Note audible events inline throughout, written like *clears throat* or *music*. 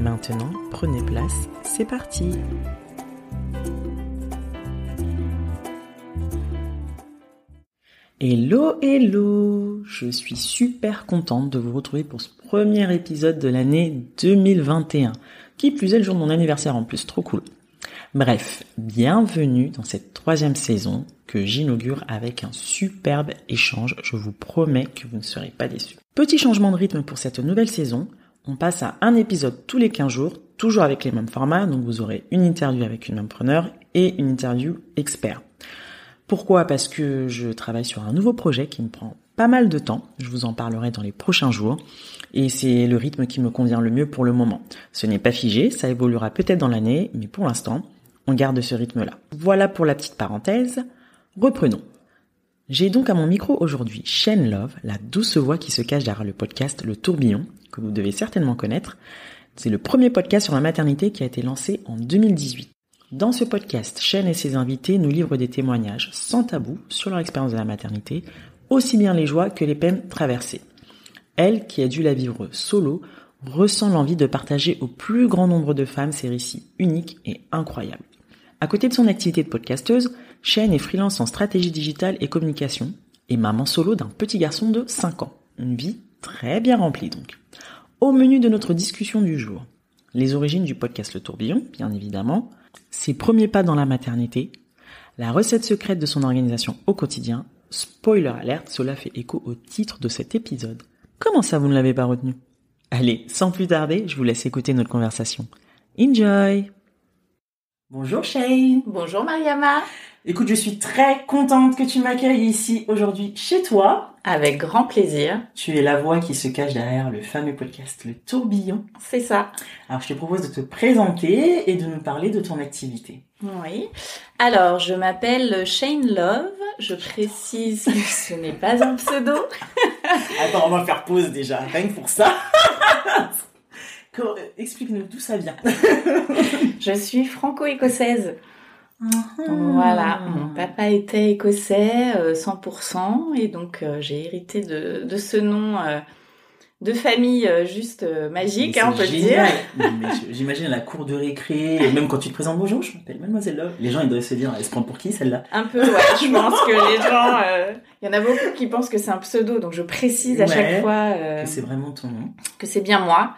Maintenant, prenez place, c'est parti Hello, hello Je suis super contente de vous retrouver pour ce premier épisode de l'année 2021. Qui plus est le jour de mon anniversaire en plus, trop cool. Bref, bienvenue dans cette troisième saison que j'inaugure avec un superbe échange. Je vous promets que vous ne serez pas déçus. Petit changement de rythme pour cette nouvelle saison. On passe à un épisode tous les 15 jours, toujours avec les mêmes formats. Donc vous aurez une interview avec une preneur et une interview expert. Pourquoi? Parce que je travaille sur un nouveau projet qui me prend pas mal de temps. Je vous en parlerai dans les prochains jours. Et c'est le rythme qui me convient le mieux pour le moment. Ce n'est pas figé, ça évoluera peut-être dans l'année, mais pour l'instant, on garde ce rythme-là. Voilà pour la petite parenthèse. Reprenons. J'ai donc à mon micro aujourd'hui Shane Love, la douce voix qui se cache derrière le podcast Le Tourbillon, que vous devez certainement connaître. C'est le premier podcast sur la maternité qui a été lancé en 2018. Dans ce podcast, Shane et ses invités nous livrent des témoignages sans tabou sur leur expérience de la maternité, aussi bien les joies que les peines traversées. Elle, qui a dû la vivre solo, ressent l'envie de partager au plus grand nombre de femmes ces récits uniques et incroyables. À côté de son activité de podcasteuse, Shane est freelance en stratégie digitale et communication et maman solo d'un petit garçon de 5 ans. Une vie très bien remplie donc. Au menu de notre discussion du jour, les origines du podcast Le Tourbillon, bien évidemment, ses premiers pas dans la maternité, la recette secrète de son organisation au quotidien, spoiler alerte, cela fait écho au titre de cet épisode. Comment ça vous ne l'avez pas retenu? Allez, sans plus tarder, je vous laisse écouter notre conversation. Enjoy Bonjour Shane Bonjour Mariama Écoute, je suis très contente que tu m'accueilles ici aujourd'hui chez toi. Avec grand plaisir. Tu es la voix qui se cache derrière le fameux podcast Le Tourbillon. C'est ça. Alors je te propose de te présenter et de nous parler de ton activité. Oui. Alors, je m'appelle Shane Love. Je précise que ce n'est pas un pseudo. *laughs* Attends, on va faire pause déjà, rien que pour ça. *laughs* Explique-nous d'où ça vient. je suis franco-écossaise. Voilà, mon papa était écossais 100% et donc euh, j'ai hérité de, de, ce nom euh, de famille euh, juste magique, hein, on peut le dire. J'imagine la cour de récré, et même quand tu te présentes bonjour, je m'appelle Mademoiselle Love. Les gens ils doivent se dire, elle se prend pour qui celle-là? Un peu, ouais. je pense que les gens, il y en a beaucoup qui pensent que c'est un pseudo, donc je précise à chaque fois que c'est vraiment ton nom, que c'est bien moi.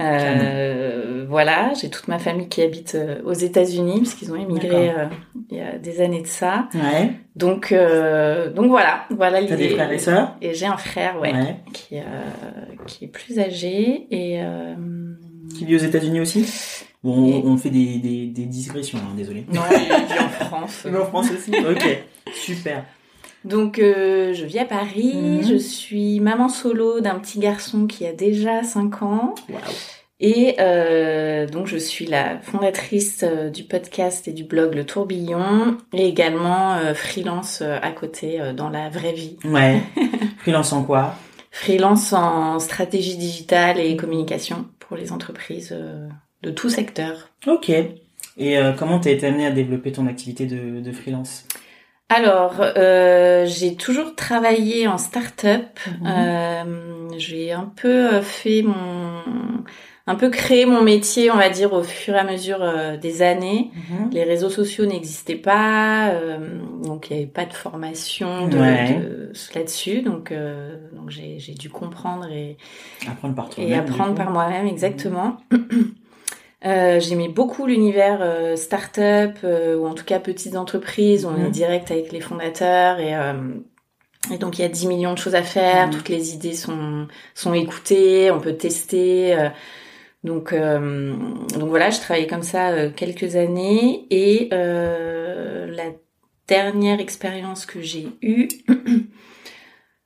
Euh, voilà, j'ai toute ma famille qui habite euh, aux États-Unis parce qu'ils ont émigré euh, il y a des années de ça. Ouais. Donc euh, donc voilà, voilà l'idée. T'as des frères et sœurs? Et j'ai un frère, ouais, ouais. qui qui est plus âgé et qui vit aux États-Unis aussi? Bon, et... on fait des des, des digressions, hein, désolé. Non, il vit en France. *laughs* En France aussi. ok, super. Donc euh, je vis à Paris, mmh. je suis maman solo d'un petit garçon qui a déjà 5 ans. Wow. Et euh, donc je suis la fondatrice euh, du podcast et du blog Le Tourbillon et également euh, freelance à côté dans la vraie vie. Ouais. *laughs* freelance en quoi? Freelance en stratégie digitale et communication pour les entreprises de tout secteur. Ok. Et comment t'as été amenée à développer ton activité de, de freelance? Alors, euh, j'ai toujours travaillé en start-up. Mmh. Euh, j'ai un peu fait mon, un peu créé mon métier, on va dire, au fur et à mesure euh, des années. Mmh. Les réseaux sociaux n'existaient pas, euh, donc il n'y avait pas de formation de, ouais. de là-dessus. Donc, euh, donc j'ai, j'ai dû comprendre et apprendre par et apprendre par moi-même exactement. Euh, J'aimais beaucoup l'univers euh, start-up euh, ou en tout cas petites entreprises. On est direct avec les fondateurs et, euh, et donc il y a 10 millions de choses à faire. Toutes les idées sont sont écoutées, on peut tester. euh, donc euh, donc voilà, je travaillais comme ça euh, quelques années et euh, la dernière expérience que j'ai eue. *clears throat*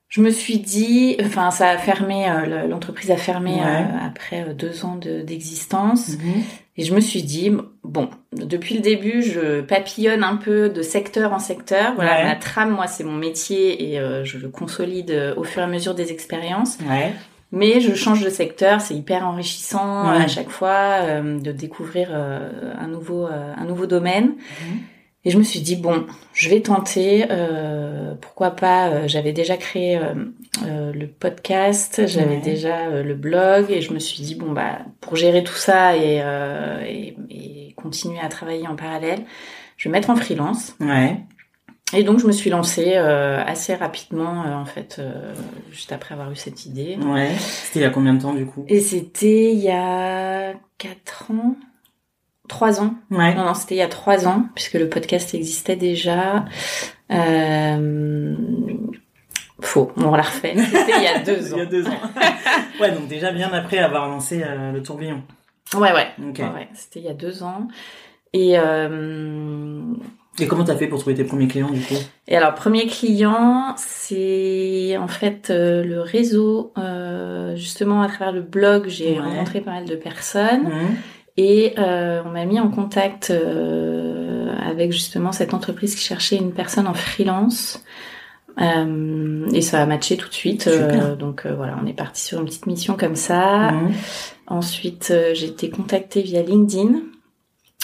Je me suis dit, enfin, ça a fermé, euh, le- l'entreprise a fermé Ouais. euh, après euh, deux ans de- d'existence. Mhm. Et je me suis dit, bon, depuis le début, je papillonne un peu de secteur en secteur. Voilà, Ouais. la trame, moi, c'est mon métier et je le consolide au fur et à mesure des expériences. Ouais. Mais je change de secteur, c'est hyper enrichissant à chaque fois de découvrir un nouveau un nouveau domaine. Mhm. Et je me suis dit bon, je vais tenter. euh, pourquoi pas euh, J'avais déjà créé euh, le podcast, j'avais Ouais. déjà le blog, et je me suis dit bon bah pour gérer tout ça et, et, et continuer à travailler en parallèle, je vais mettre en freelance. Ouais. Et donc je me suis lancée euh, assez rapidement euh, en fait, euh, juste après avoir eu cette idée. Ouais. C'était il y a combien de temps du coup? Et c'était il y a quatre ans, trois ans. Ouais. Non, non, c'était il y a trois ans, puisque le podcast existait déjà. Euh... Faux, on la refait. C'était il y a *laughs* deux Il ans. y a deux ans. *laughs* ouais, donc déjà bien après avoir lancé euh, le tourbillon. Ouais, ouais. Ok. ouais, ouais. C'était il y a deux ans. Et, euh... Et comment t'as fait pour trouver tes premiers clients du coup? Et alors, premier client, c'est en fait euh, le réseau. Justement, à travers le blog, j'ai Ouais. rencontré pas mal de personnes. Mhm. Et euh, on m'a mis en contact euh, avec justement cette entreprise qui cherchait une personne en freelance. Euh, et ça a matché tout de suite. Euh, donc euh, voilà, on est parti sur une petite mission comme ça. Mhm. Ensuite, euh, j'ai été contactée via LinkedIn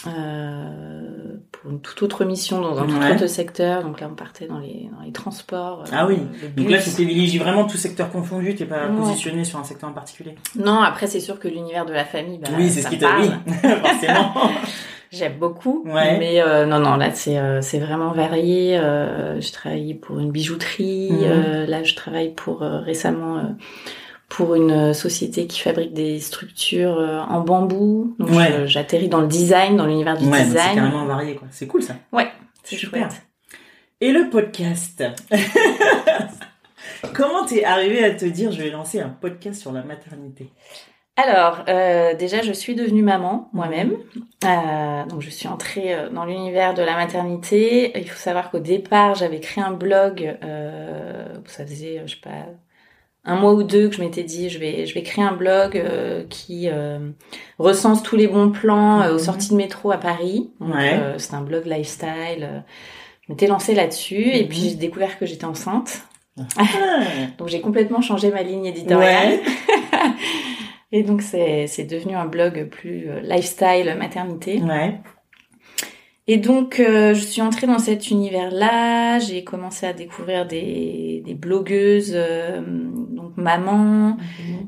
euh, pour une toute autre mission dans un tout autre secteur. Donc là, on partait dans les, dans les transports. euh, Ah oui. Donc là, tu privilégies vraiment tout secteur confondu, t'es pas Ouais. positionné sur un secteur en particulier. Non, après, c'est sûr que l'univers de la famille, bah, oui, c'est ce qui t'a oui, *laughs* forcément. *laughs* J'aime beaucoup, Ouais. mais euh, non, non, là c'est euh, c'est vraiment varié. Euh, je travaille pour une bijouterie. Mhm. euh, là, je travaille pour euh, récemment euh, pour une euh, société qui fabrique des structures euh, en bambou. Donc Ouais. j'atterris dans le design, dans l'univers du Ouais, donc c'est design. carrément varié quoi. C'est cool ça. Ouais, c'est Super. chouette. Et le podcast *laughs* Comment t'es arrivé à te dire je vais lancer un podcast sur la maternité? Alors, euh, déjà, je suis devenue maman moi-même. Euh, donc, je suis entrée dans l'univers de la maternité. Il faut savoir qu'au départ, j'avais créé un blog. Euh, ça faisait, je sais pas, un mois ou deux que je m'étais dit, je vais, je vais créer un blog euh, qui euh, recense tous les bons plans euh, aux Mhm. sorties de métro à Paris. Ouais. euh, c'est un blog lifestyle. euh, je m'étais lancée là-dessus et Mhm. puis j'ai découvert que j'étais enceinte. Ah, *laughs* Donc j'ai complètement changé ma ligne éditoriale. Ouais. *laughs* Et donc c'est c'est devenu un blog plus euh, lifestyle maternité. Ouais. Et donc euh, je suis entrée dans cet univers-là, j'ai commencé à découvrir des, des blogueuses, euh, donc maman.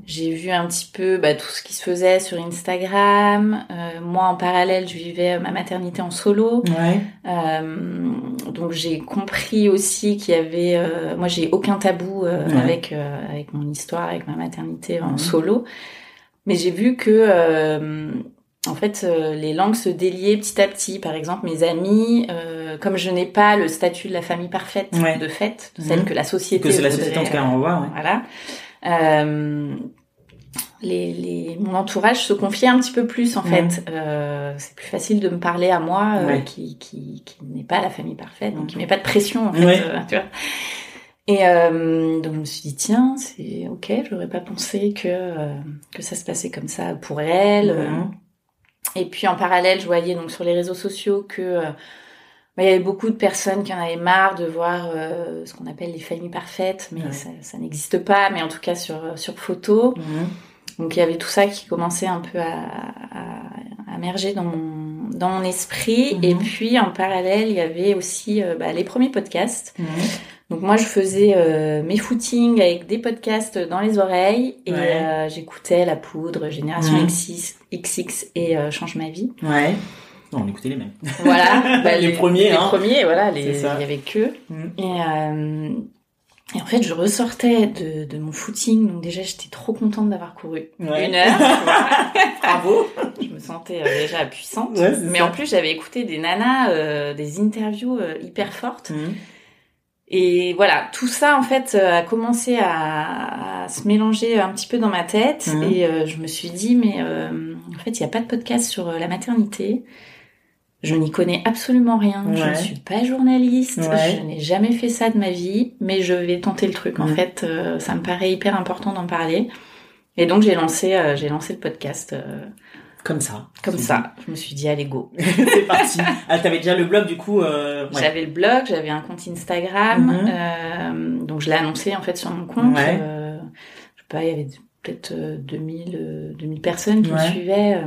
J'ai vu un petit peu bah, tout ce qui se faisait sur Instagram. Euh, moi en parallèle, je vivais ma maternité en solo. Ouais. Euh, donc j'ai compris aussi qu'il y avait, euh, moi j'ai aucun tabou euh, Ouais. avec euh, avec mon histoire, avec ma maternité en Mhm. solo, mais j'ai vu que euh, en fait euh, les langues se déliaient petit à petit. Par exemple, mes amis, euh, comme je n'ai pas le statut de la famille parfaite Ouais. de fait, Mhm. celle que la société Que c'est la société en tout cas ouais. voilà. Euh, les, les, mon entourage se confiait un petit peu plus en Mhm. fait. Euh, c'est plus facile de me parler à moi Ouais. qui, qui, qui n'est pas la famille parfaite, donc Mhm. qui met pas de pression en fait. Ouais. tu vois. Et euh, donc je me suis dit tiens c'est ok, j'aurais pas pensé que euh, que ça se passait comme ça pour elle. euh. Et puis en parallèle, je voyais donc sur les réseaux sociaux que euh, bah, il y avait beaucoup de personnes qui en avaient marre de voir euh, ce qu'on appelle les familles parfaites, mais Ouais. ça, ça n'existe pas, mais en tout cas sur sur photo. Mhm. Donc il y avait tout ça qui commençait un peu à, à, à émerger dans mon dans mon esprit. Mhm. Et puis en parallèle, il y avait aussi euh, bah, les premiers podcasts. Mhm. Donc moi, je faisais euh, mes footings avec des podcasts dans les oreilles et Ouais. euh, j'écoutais La Poudre, Génération Mhm. XX, XX et euh, Change ma vie. Ouais. Non, on écoutait les mêmes. Voilà, *laughs* bah, Les premiers, les hein. premiers, voilà, les, il y avait que. Mhm. Et, et en fait, je ressortais de, de mon footing, donc déjà j'étais trop contente d'avoir couru Ouais. une heure. *laughs* Bravo. je me sentais déjà puissante. mais en plus, j'avais écouté des nanas, des interviews hyper fortes. Mhm. Et voilà, tout ça en fait a commencé à, à, se mélanger un petit peu dans ma tête mhm. et je me suis dit mais en fait il n'y a pas de podcast sur la maternité. Je n'y connais absolument rien. Je ne suis pas journaliste. Je n'ai jamais fait ça de ma vie, mais je vais tenter le truc. En fait, euh, ça me paraît hyper important d'en parler. Et donc j'ai lancé, euh, j'ai lancé le podcast. Euh, comme ça. Comme ça. Je me suis dit allez go. *laughs* c'est parti. Ah t'avais déjà le blog du coup. J'avais le blog, j'avais un compte Instagram. Mhm. donc je l'ai annoncé en fait sur mon compte. je sais pas, il y avait peut-être 2000, 2000 personnes qui me suivaient.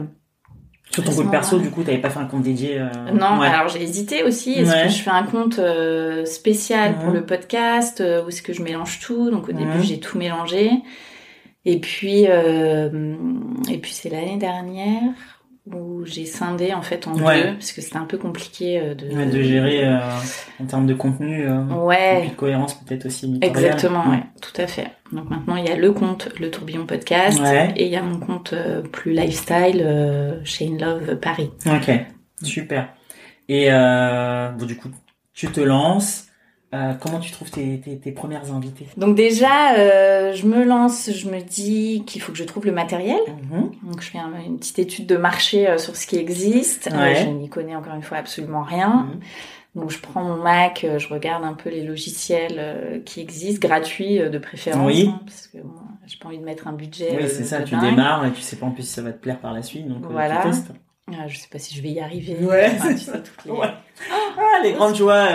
Sur ton compte perso, du coup, t'avais pas fait un compte dédié euh... Non, alors j'ai hésité aussi. Est-ce que je fais un compte euh, spécial pour le podcast euh, ou est-ce que je mélange tout? Donc au début, j'ai tout mélangé. Et puis, euh, et puis c'est l'année dernière où j'ai scindé en fait en deux parce que c'était un peu compliqué euh, de de gérer euh, en termes de contenu euh, ouais. et de cohérence peut-être aussi exactement ouais. tout à fait. Donc maintenant il y a le compte le tourbillon podcast et il y a mon compte plus lifestyle chez In Love Paris. Ok super. Et bon du coup tu te lances euh, comment tu trouves tes, tes, tes premières invités? Donc déjà, euh, je me lance, je me dis qu'il faut que je trouve le matériel. Mhm. Donc je fais une petite étude de marché euh, sur ce qui existe. Euh, je n'y connais encore une fois absolument rien. Mhm. Donc je prends mon Mac, je regarde un peu les logiciels qui existent, gratuits de préférence, oui. Hein, parce que bon, j'ai pas envie de mettre un budget. Oui, c'est ça. Tu démarres et tu sais pas en plus si ça va te plaire par la suite, donc voilà. tu testes. Ah, je sais pas si je vais y arriver. Ouais, enfin, tu sais, toutes les... *laughs* Ouais. Ah, les grandes joies.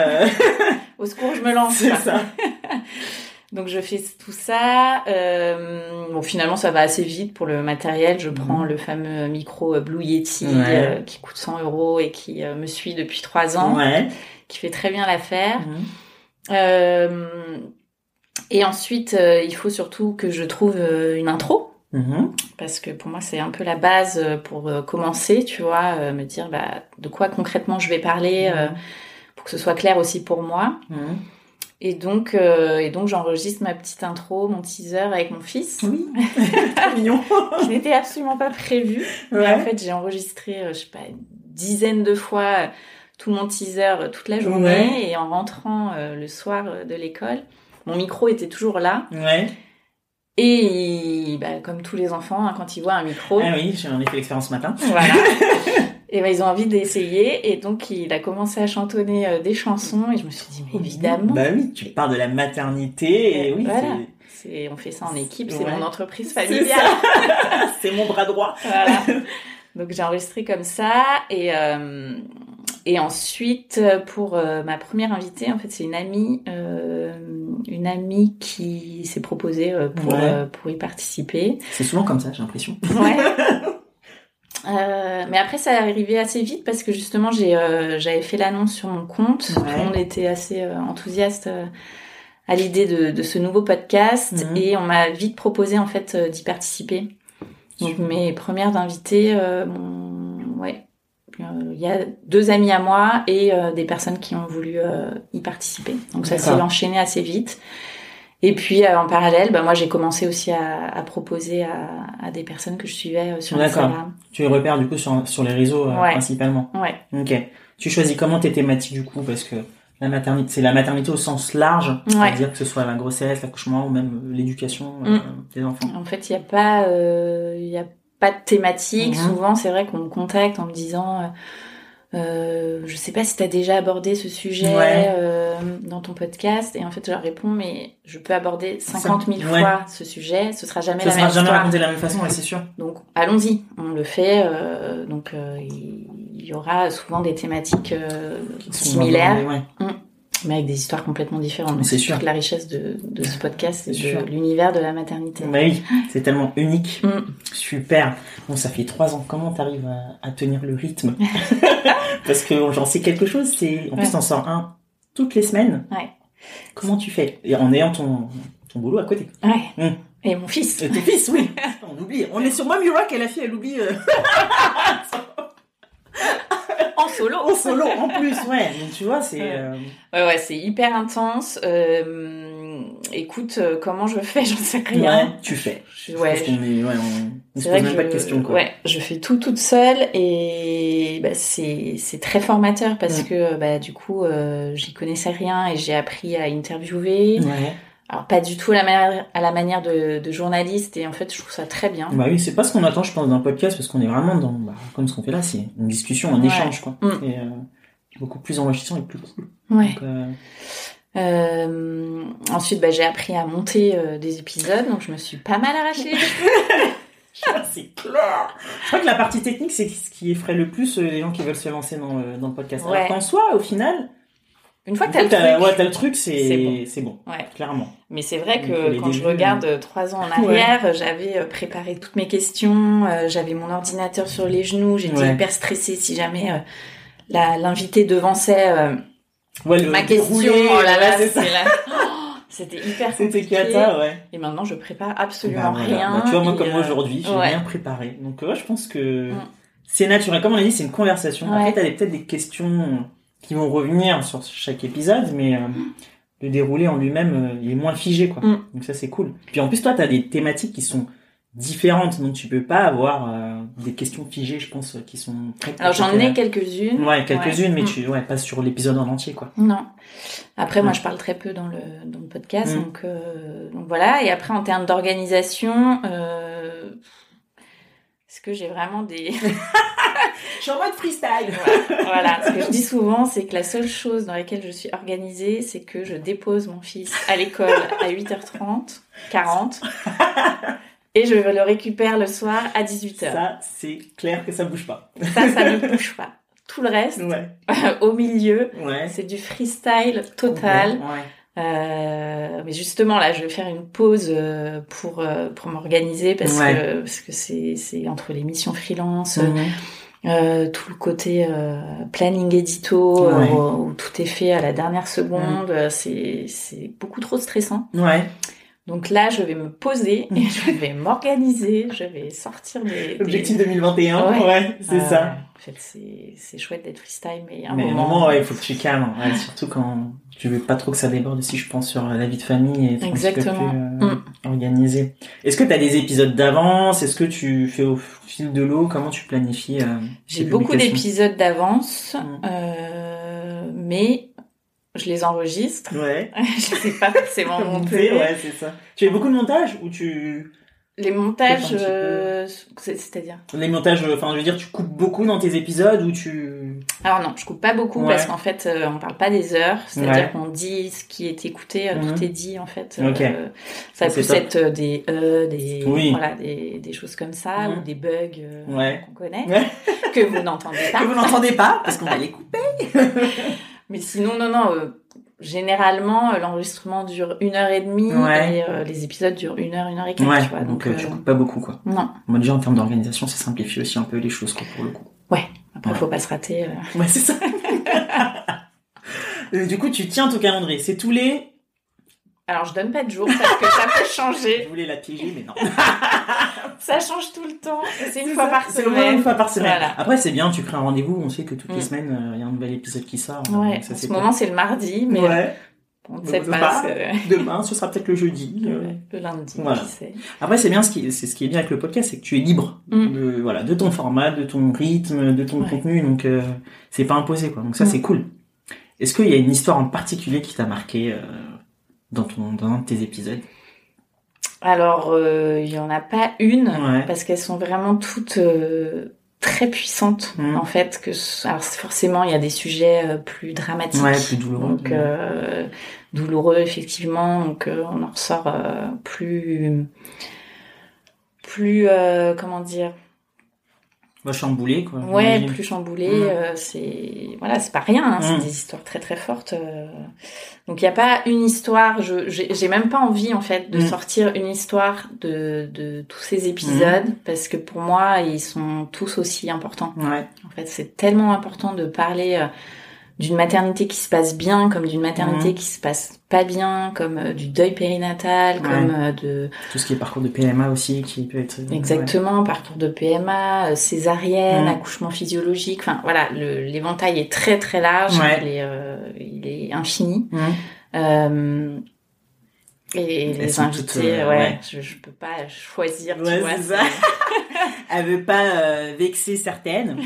*laughs* Au secours, je me lance. C'est ça. *laughs* Donc je fais tout ça. Euh, bon, finalement, ça va assez vite pour le matériel. Je prends mhm. le fameux micro Blue Yeti euh, qui coûte 100 euros et qui euh, me suit depuis trois ans, ouais. qui fait très bien l'affaire. Mhm. Euh, et ensuite, euh, il faut surtout que je trouve une intro. Mhm. Parce que pour moi, c'est un peu la base pour commencer, tu vois, me dire bah, de quoi concrètement je vais parler que ce soit clair aussi pour moi. Mhm. Et donc, euh, et donc j'enregistre ma petite intro, mon teaser avec mon fils. Oui, *laughs* mignon. Qui n'était absolument pas prévu. Mais en fait, j'ai enregistré, euh, je sais pas, une dizaine de fois euh, tout mon teaser toute la journée. Et en rentrant le soir de l'école, mon micro était toujours là. Ouais. Et bah, comme tous les enfants, hein, quand ils voient un micro. Ah oui, j'ai ai fait l'expérience ce matin. Voilà. *laughs* Et ben, ils ont envie d'essayer. Et donc, il a commencé à chantonner euh, des chansons. Et je me suis dit, mais évidemment. Bah oui, tu parles de la maternité. Et oui, voilà. c'est... On fait ça en équipe. C'est mon entreprise familiale. *laughs* C'est, mon bras droit. Voilà. *laughs* Donc, j'ai enregistré comme ça. Et, euh, et ensuite, pour euh, ma première invitée, en fait, c'est une amie, euh, une amie qui s'est proposée euh, pour, pour y participer. C'est souvent comme ça, j'ai l'impression. Ouais. *laughs* Mais après, ça est arrivé assez vite parce que justement, j'ai, j'avais fait l'annonce sur mon compte. Tout le monde était assez enthousiaste à l'idée de, de, ce nouveau podcast mhm. et on m'a vite proposé en fait d'y participer. Donc mes premières invitées, ouais, il y a deux amis à moi et des personnes qui ont voulu y participer. Donc ça s'est enchaîné assez vite. Et puis euh, en parallèle, bah, moi j'ai commencé aussi à, à proposer à, à, des personnes que je suivais euh, sur Instagram. Tu les repères du coup sur, sur les réseaux euh, principalement. Ouais. Ok. Tu choisis comment tes thématiques du coup? Parce que la maternité, c'est la maternité au sens large, c'est-à-dire que ce soit la grossesse, l'accouchement ou même l'éducation mm. des enfants. En fait, il n'y a pas, il y a pas de thématique. Souvent, c'est vrai qu'on me contacte en me disant euh, je sais pas si tu as déjà abordé ce sujet euh, dans ton podcast. Et en fait, je leur réponds, mais je peux aborder 50 000 fois ce sujet. Ce sera jamais la même histoire. jamais raconté de la même façon, ouais, c'est sûr. Donc, allons-y. On le fait. Euh, donc, euh, il y aura souvent des thématiques euh, similaires. Mmh mais avec des histoires complètement différentes. C'est sûr. la richesse de, de ce podcast, c'est de l'univers de la maternité. Bah oui, c'est tellement unique. Mm. Super. Bon, ça fait trois ans. Comment t'arrives à, à tenir le rythme? *laughs* Parce que j'en sais quelque chose. C'est en plus t'en sors un toutes les semaines. Ouais. Comment tu fais? Et en ayant ton ton boulot à côté. Ouais. Mm. Et mon fils. Et ton fils, oui. *laughs* on oublie. On est sur Mommy Rock et la fille, elle oublie. Euh... *laughs* *laughs* en solo. En solo, en plus, ouais. Donc, tu vois, c'est. Euh... Ouais, ouais, c'est hyper intense. Euh, écoute, euh, comment je fais, *laughs* j'en sais rien. Ouais, tu fais. Je- ouais, Je qu'on est- ouais, on, on se c'est vrai pose pas de questions, quoi. ouais, je fais tout toute seule et bah, c'est c'est très formateur parce que bah du coup j'y connaissais rien et j'ai appris à interviewer. Ouais. Alors pas du tout à la manière à la manière de, de journaliste et en fait je trouve ça très bien. Bah oui, c'est pas ce qu'on attend, je pense, d'un podcast, parce qu'on est vraiment dans, bah, comme ce qu'on fait là, c'est une discussion, un Ouais. échange, quoi. Mm. Et, euh, beaucoup plus enrichissant et plus cool. Ouais. Donc, euh, Euh, ensuite bah, j'ai appris à monter euh, des épisodes donc je me suis pas mal arraché les *laughs* cheveux. Ah, c'est clair. Je crois que la partie technique, c'est ce qui effraie le plus euh, les gens qui veulent se lancer dans le, dans le podcast. Ouais. Alors qu'en soi, au final, Une fois que t'as le t'as, truc. ouais, le truc, c'est, c'est bon. Ouais. Clairement. Mais c'est vrai que quand je regarde euh, trois ans en arrière, j'avais euh, préparé toutes mes questions, euh, j'avais mon ordinateur sur les genoux, j'étais hyper stressée si jamais euh, la- l'invité devançait euh, Ouais, le ma question. Oh là là, c'est c'était la- *laughs* Oh, c'était hyper C'était compliqué. cata, ouais. Et maintenant, je prépare Bah, absolument voilà. rien. Bah, tu vois, moi, et, comme moi euh, aujourd'hui, j'ai ouais. rien préparé. Donc, ouais, je pense que Mm. c'est naturel. Comme on a dit, c'est une conversation. Après, t'as peut-être des questions qui vont revenir sur chaque épisode, mais euh, le déroulé en lui-même, euh, il est moins figé, quoi. Mm. Donc ça, c'est cool. Puis en plus, toi, t'as des thématiques qui sont différentes, donc tu peux pas avoir euh, des questions figées, je pense, qui sont prêtes. Alors, j'en ai quelques-unes. Ouais, quelques-unes, mais Mm. tu, ouais, pas sur l'épisode en entier, quoi. Non. Après, moi, Ouais. je parle très peu dans le, dans le podcast, Mm. donc, euh, donc voilà. Et après, en termes d'organisation, euh, est-ce que j'ai vraiment des... *laughs* Je suis en mode freestyle. voilà, ce que je dis souvent, c'est que la seule chose dans laquelle je suis organisée, c'est que je dépose mon fils à l'école à 8h30, 40, et je le récupère le soir à 18h. Ça, c'est clair que ça bouge pas. Ça, ça ne bouge pas. Tout le reste, Ouais. *laughs* au milieu, Ouais. c'est du freestyle total. Ouais. Euh, mais justement là, je vais faire une pause euh, pour euh, pour m'organiser parce que parce que c'est c'est entre les missions freelance, Mhm. Euh, tout le côté euh, planning édito euh, Ouais. où, où tout est fait à la dernière seconde, euh, c'est c'est beaucoup trop stressant. Ouais. Donc là, je vais me poser et je vais m'organiser, je vais sortir des, des- Objectif 2021. Ouais. Ouais, c'est ça. En fait, c'est c'est chouette d'être freestyle, mais a un Mais à un moment, ouais, il faut que tu calmes. Ouais, surtout quand tu veux pas trop que ça déborde aussi, je pense, sur la vie de famille et être un peu Exactement. plus euh, Mm. organisé. Est-ce que tu as des épisodes d'avance? Est-ce que tu fais au fil de l'eau? Comment tu planifies euh, J'ai beaucoup d'épisodes d'avance, Mm. euh, mais je les enregistre. Ouais. *laughs* je sais pas forcément monter. ouais, c'est ça. Tu fais beaucoup de montage ou tu Les montages, euh, c'est- c'est-à-dire les montages enfin je veux dire tu coupes beaucoup dans tes épisodes ou tu Alors non, je coupe pas beaucoup Ouais. parce qu'en fait, euh, on parle pas des heures, c'est-à-dire Ouais. qu'on dit ce qui est écouté, euh, Mhm. tout est dit en fait. Ok. Euh, ça peut être euh, des e, des Oui. voilà, des, des choses comme ça Mhm. ou des bugs euh, Ouais. qu'on connaît Ouais. que vous n'entendez pas. *laughs* que vous n'entendez pas parce qu'on va *laughs* les couper. *laughs* Mais sinon, non, non. Généralement, euh, l'enregistrement dure une heure et demie Ouais. et euh, les épisodes durent une heure, une heure et quart. Ouais. tu vois, donc donc, euh, tu euh, coupes pas beaucoup quoi. non. Moi déjà en termes d'organisation ça simplifie aussi un peu les choses quoi pour le coup. Après, Ouais. faut pas se rater. Ouais c'est ça. *laughs* Du coup tu tiens ton calendrier. C'est tous les. Alors, je donne pas de jour parce que ça peut *laughs* Je changer. voulais la piéger mais non. *laughs* Ça change tout le temps. C'est une C'est fois par C'est au moins une semaine. fois par semaine. Après c'est bien tu crées un rendez-vous on sait que toutes les Mm. semaines euh, il y a un nouvel épisode qui sort. Ouais. Donc ça, en c'est ce moment, c'est le mardi, mais Ouais. on ne sait sait pas. pas. c'est- Demain ce sera peut-être le jeudi. *laughs* euh. Le lundi, Voilà. qui sait. Après, c'est bien ce qui, c'est ce qui est bien avec le podcast, c'est que tu es libre Mm. de, voilà, de ton format, de ton rythme, de ton Ouais. contenu, donc euh, c'est pas imposé, quoi. Donc ça, Mm. c'est cool. Est-ce qu'il y a une histoire en particulier qui t'a marqué euh, dans ton, dans un de tes épisodes Alors, euh, il y en a pas une Ouais. parce qu'elles sont vraiment toutes euh, très puissantes Mhm. en fait. Que alors forcément, il y a des sujets euh, plus dramatiques. Ouais, plus douloureux. Donc euh, douloureux effectivement. Donc euh, on en ressort euh, plus plus euh, comment dire Bah, chamboulé, quoi. ouais plus chamboulé Mhm. euh, c'est voilà c'est pas rien hein, c'est Mhm. des histoires très très fortes euh. donc il y a pas une histoire je j'ai même pas envie en fait de Mhm. sortir une histoire de de tous ces épisodes parce que pour moi ils sont tous aussi importants Ouais. en fait c'est tellement important de parler euh, d'une maternité qui se passe bien comme d'une maternité Mhm. qui se passe pas bien comme euh, du deuil périnatal Ouais. comme euh, de Tout ce qui est parcours de PMA aussi, qui peut être. euh, Exactement, parcours de PMA, euh, césarienne, Mm. accouchement physiologique. Enfin voilà, le- l'éventail est très très large, Ouais. il, est, euh, il est infini. Mhm. Euh, Et Elles les invités, toutes, euh, ouais, ouais. Je, je peux pas choisir, tu Ouais, vois. ça. *laughs* Elle veut pas euh, vexer certaines. *laughs*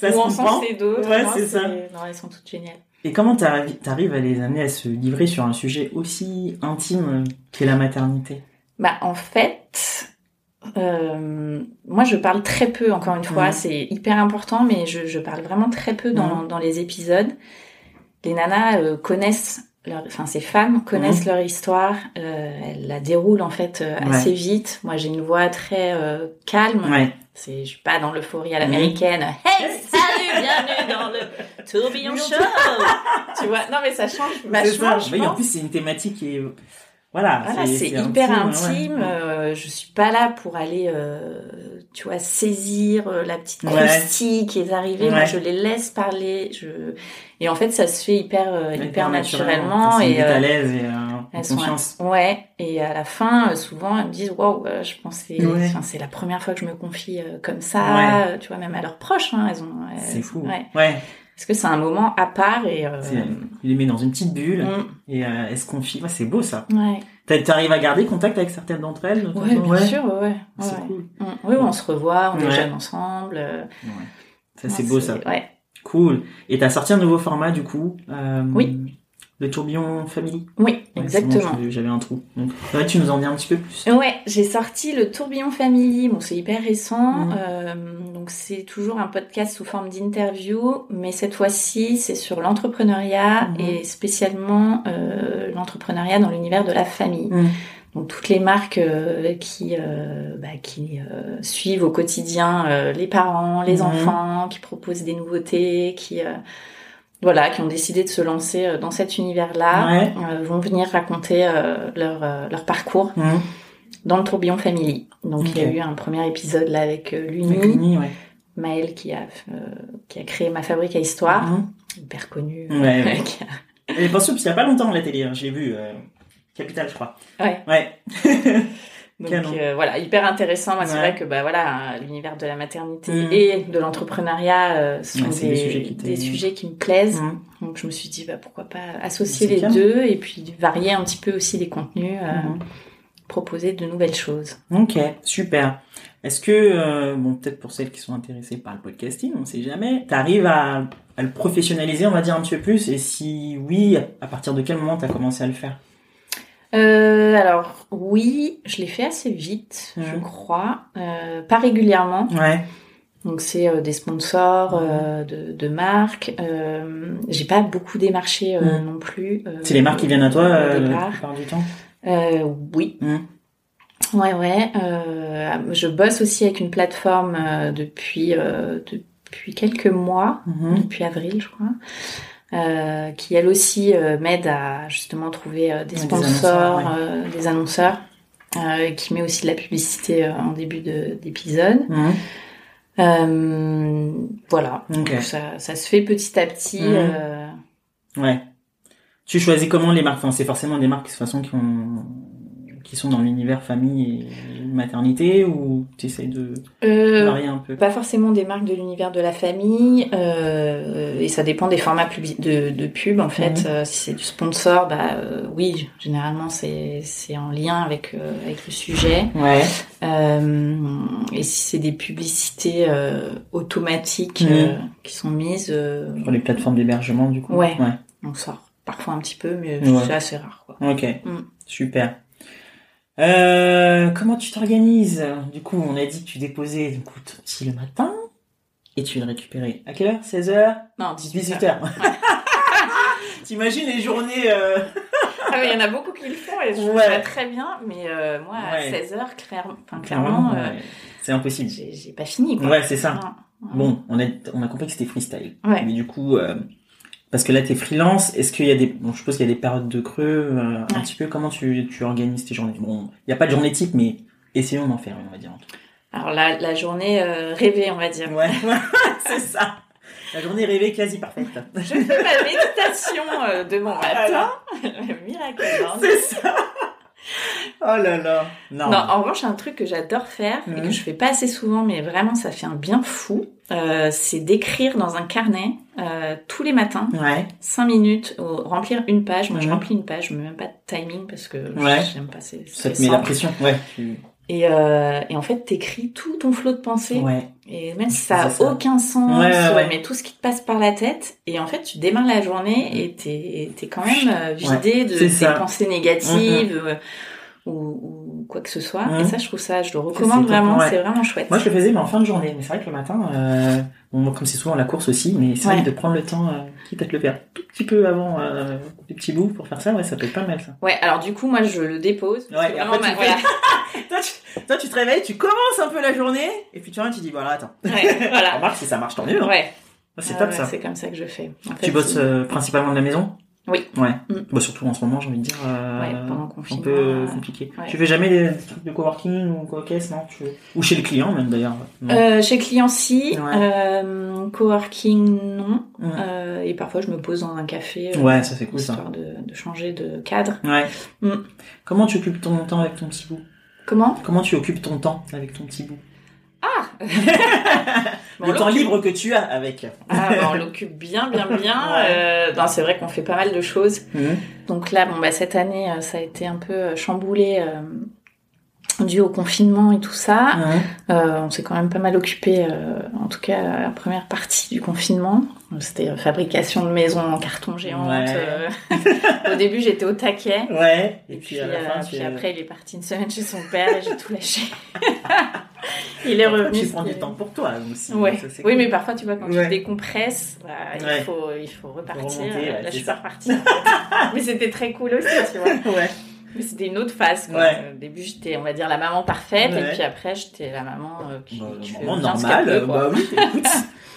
ça se Ou en comprend. d'autres. Ouais, c'est ça. Non, elles sont toutes géniales. Et comment t'arrives t'arrives à les amener à se livrer sur un sujet aussi intime qu'est la maternité? Bah, en fait, euh, moi, je parle très peu, encore une fois, c'est hyper important, mais je, je parle vraiment très peu dans, dans les épisodes. Les nanas euh, connaissent, leur, enfin, ces femmes connaissent leur histoire, euh, elles la déroulent, en fait, euh, Ouais. assez vite. Moi, j'ai une voix très euh, calme. Ouais. C'est, je suis pas dans l'euphorie à l'américaine. Hey, salut, bienvenue dans le tourbillon show. tu vois, non mais ça change ça. je Oui, en pense. plus, c'est une thématique qui est... Voilà, Voilà, c'est hyper intime. ouais. euh, je suis pas là pour aller, euh, tu vois, saisir euh, la petite Ouais. croustille qui est arrivée. Moi, je les laisse parler. Je et en fait, ça se fait hyper, euh, hyper naturellement Elles sont et à euh, l'aise et euh, elles sont confiance. ouais. Et à la fin, souvent, elles me disent waouh, je Ouais. enfin, c'est la première fois que je me confie comme ça. Tu vois, même à leurs proches, hein, elles ont. C'est fou. Ouais. Parce que c'est un moment à part et. Euh, Il les met dans une petite bulle mm, et euh, elles se confient. Ouais, c'est beau ça. ouais. T'a- T'arrives à garder contact avec certaines d'entre elles Ouais, en temps bien sûr, ouais. ouais. C'est ouais. cool. Mm. Oui, on se revoit, on Ouais. déjeune ensemble. euh, Ouais. Ça, c'est beau ça. Ouais. Cool. Et t'as sorti un nouveau format du coup euh, Oui. Le tourbillon family. Oui, exactement. bon, j'avais- un trou. Donc, tu nous en dis un petit peu plus. Ouais, j'ai sorti le Tourbillon Family. Bon, c'est hyper récent. Mhm. euh, donc, c'est toujours un podcast sous forme d'interview. Mais cette fois-ci, c'est sur l'entrepreneuriat Mhm. et spécialement euh, l'entrepreneuriat dans l'univers de la famille. Mhm. Donc, toutes les marques euh, qui, euh, bah, qui euh, suivent au quotidien les parents, les enfants, qui proposent des nouveautés, qui... voilà, qui ont décidé de se lancer euh, dans cet univers-là, Ouais. euh, vont venir raconter euh, leur, euh, leur parcours Mhm. dans le tourbillon family. Donc il y a eu un premier épisode là avec Luni, ouais. Maëlle qui a qui a créé ma fabrique à histoire, Mhm. hyper connue. Ouais, qui a- sûre, parce qu'il y a pas longtemps la télé, hein, je l'ai vu. Capital, je crois. Ouais. Ouais. *laughs* Donc euh, voilà, hyper intéressant. Moi c'est vrai que bah voilà, l'univers de la maternité Mhm. et de l'entrepreneuriat euh, sont Ouais, des, des sujets qui te- des sujets qui me plaisent. Mhm. Donc je me suis dit bah pourquoi pas associer les deux et puis varier un petit peu aussi les contenus, euh, Mhm. proposer de nouvelles choses. Ok, super. Est-ce que, bon, peut-être pour celles qui sont intéressées par le podcasting, on sait jamais, t'arrives à, à le professionnaliser, on va dire un petit peu plus, et si oui, à, à partir de quel moment t'as commencé à le faire? Euh, alors oui, je l'ai fait assez vite, je crois, euh, pas régulièrement. Ouais. Donc c'est euh, des sponsors euh, de, de marques. J'ai pas beaucoup démarché non plus. C'est les marques qui viennent à toi la plupart du temps? Oui. Ouais ouais. Je bosse aussi avec une plateforme depuis depuis quelques mois, Mhm. depuis avril je crois. Euh, qui elle aussi euh, m'aide à justement trouver euh, des Ouais, des sponsors, annonceurs, euh, des annonceurs, euh, qui met aussi de la publicité euh, en début de- d'épisode. Euh, voilà. Donc ça, ça se fait petit à petit. Euh, Ouais. Tu choisis comment les marques? Enfin, c'est forcément des marques de toute façon qui ont qui sont dans l'univers famille et maternité ou tu essaies de euh, varier un peu? pas forcément des marques de l'univers de la famille, euh, et ça dépend des formats de, de pub en fait. Mhm. Euh, si c'est du sponsor, bah euh, oui, généralement c'est en lien avec avec le sujet. Ouais. Et si c'est des publicités automatiques Mhm. qui sont mises, Sur les plateformes d'hébergement du coup? Ouais. Ouais. on sort parfois un petit peu, mais Ouais. c'est assez rare. Quoi. Ok. Mm. Super. Euh, comment tu t'organises? Du coup, on a dit que tu déposais du coup, petit le matin et tu le récupérais à quelle heure? 16h Non, 18h. *laughs* T'imagines les journées euh, Ah oui, il y en a beaucoup qui le font et je trouve Ouais. ça très bien, mais euh, moi à Ouais. 16h, clairement, enfin, clairement, C'est impossible. j'ai pas fini. Quoi. Ouais, c'est ça. Bon, on a, on a compris que c'était freestyle. Ouais. Mais du coup, parce que là, t'es freelance, est-ce qu'il y a des, bon, je suppose qu'il y a des périodes de creux, euh, un petit peu, comment tu, tu organises tes journées? Bon, il n'y a pas de journée type, mais essayons d'en faire une, on va dire. en tout cas. Alors la, la journée euh, rêvée, on va dire. Ouais, *laughs* c'est ça. La journée rêvée quasi parfaite. Je fais ma méditation euh, de mon matin. Miracle. C'est ça. Oh là là. Non. Non, en revanche, un truc que j'adore faire et Mhm. que je fais pas assez souvent, mais vraiment ça fait un bien fou, euh, c'est d'écrire dans un carnet euh, tous les matins, Ouais. 5 minutes, au- remplir une page. Moi, je remplis une page, je mets même pas de timing parce que Ouais. j'aime pas c'est Ça te met la pression. Ouais. Et, euh, et en fait, t'écris tout ton flot de pensée. Ouais. Et même si ça a faisais ça. aucun sens, ouais. mais tout ce qui te passe par la tête, et en fait, tu démarres la journée et t'es es quand même euh, vidé de tes pensées négatives euh, ou, ou quoi que ce soit. Mhm. Et ça, je trouve ça, je le recommande vraiment, ouais. c'est vraiment chouette. Moi, je le faisais, mais en fin de journée. Mais c'est vrai que le matin, euh, bon, comme c'est souvent la course aussi, mais c'est Ouais. vrai de prendre le temps, euh, quitte à te le faire tout petit peu avant euh, des petits bouts pour faire ça, ouais, ça peut être pas mal, ça. Ouais, alors du coup, moi, je le dépose. parce Ouais, que vraiment, après, tu ma- voilà. *laughs* *laughs* toi, tu, toi, tu te réveilles, tu commences un peu la journée, et puis tu reviens, tu dis, voilà, attends. Ouais, voilà. *laughs* Remarque, si ça marche, tant mieux. hein. Ouais. C'est top, ça. C'est comme ça que je fais. En fait, Tu bosses euh, principalement de la maison? Oui. Ouais. Mm. Bah, surtout en ce moment, j'ai envie de dire. Euh, Ouais, pendant le Un peu euh, compliqué. ouais. Tu fais jamais des trucs de coworking ou co-caisse, non tu... Ou chez le client, même d'ailleurs. non Euh, chez client, si. Ouais. Euh, coworking, non. Mm. Euh, et parfois, je me pose dans un café. euh, Ouais, ça c'est cool ça. histoire de, de changer de cadre. Ouais. Mm. Comment tu occupes ton temps avec ton petit bout? Comment? Comment tu occupes ton temps avec ton petit bout? Ah *laughs* Bon, Le temps libre que tu as avec. Ah, bah, on l'occupe bien, bien, *laughs* bien. Ouais. Euh, c'est vrai qu'on fait pas mal de choses. Mhm. Donc là, bon, bah, cette année, euh, ça a été un peu euh, chamboulé euh, dû au confinement et tout ça. Euh, on s'est quand même pas mal occupé, euh, en tout cas la première partie du confinement. C'était fabrication de maisons en carton géante. Ouais. euh. *laughs* au début, j'étais au taquet. Ouais. Et Et puis, puis, à la euh, fin, puis après, il est parti une semaine chez son père et j'ai tout lâché. *laughs* il est revenu. Tu prends du temps pour toi aussi. Ouais. ça, c'est Oui, cool. mais parfois, tu vois, quand tu décompresses, bah, il, faut, il faut repartir. remonter, Là, je suis pas repartie. mais c'était très cool aussi, tu vois. *laughs* Ouais. Mais c'était une autre phase. Quoi. Ouais. Au début, j'étais, on va dire, la maman parfaite, Ouais. et puis après, j'étais la maman euh, qui, Bah, qui maman normale, bah oui, *laughs* écoute.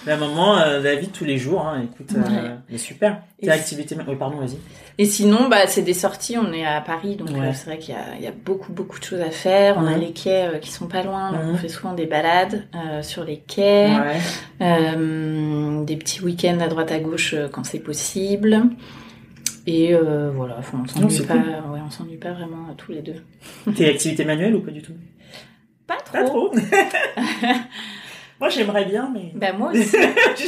La maman, euh, la vie de tous les jours, hein, écoute, euh, Ouais. super. Tes activités, oui, pardon, vas-y. Et sinon, bah, c'est des sorties. On est à Paris, donc euh, c'est vrai qu'il y a, il y a beaucoup, beaucoup de choses à faire. On a les quais euh, qui sont pas loin, donc on fait souvent des balades sur les quais, des petits week-ends à droite à gauche quand c'est possible. Et euh, voilà, enfin, on s'ennuie pas, cool. ouais, on s'ennuie pas vraiment euh, tous les deux. *laughs* Tes activités manuelles ou pas du tout? Pas trop. Pas trop. *laughs* Moi, j'aimerais bien, mais. Bah moi *laughs* aussi.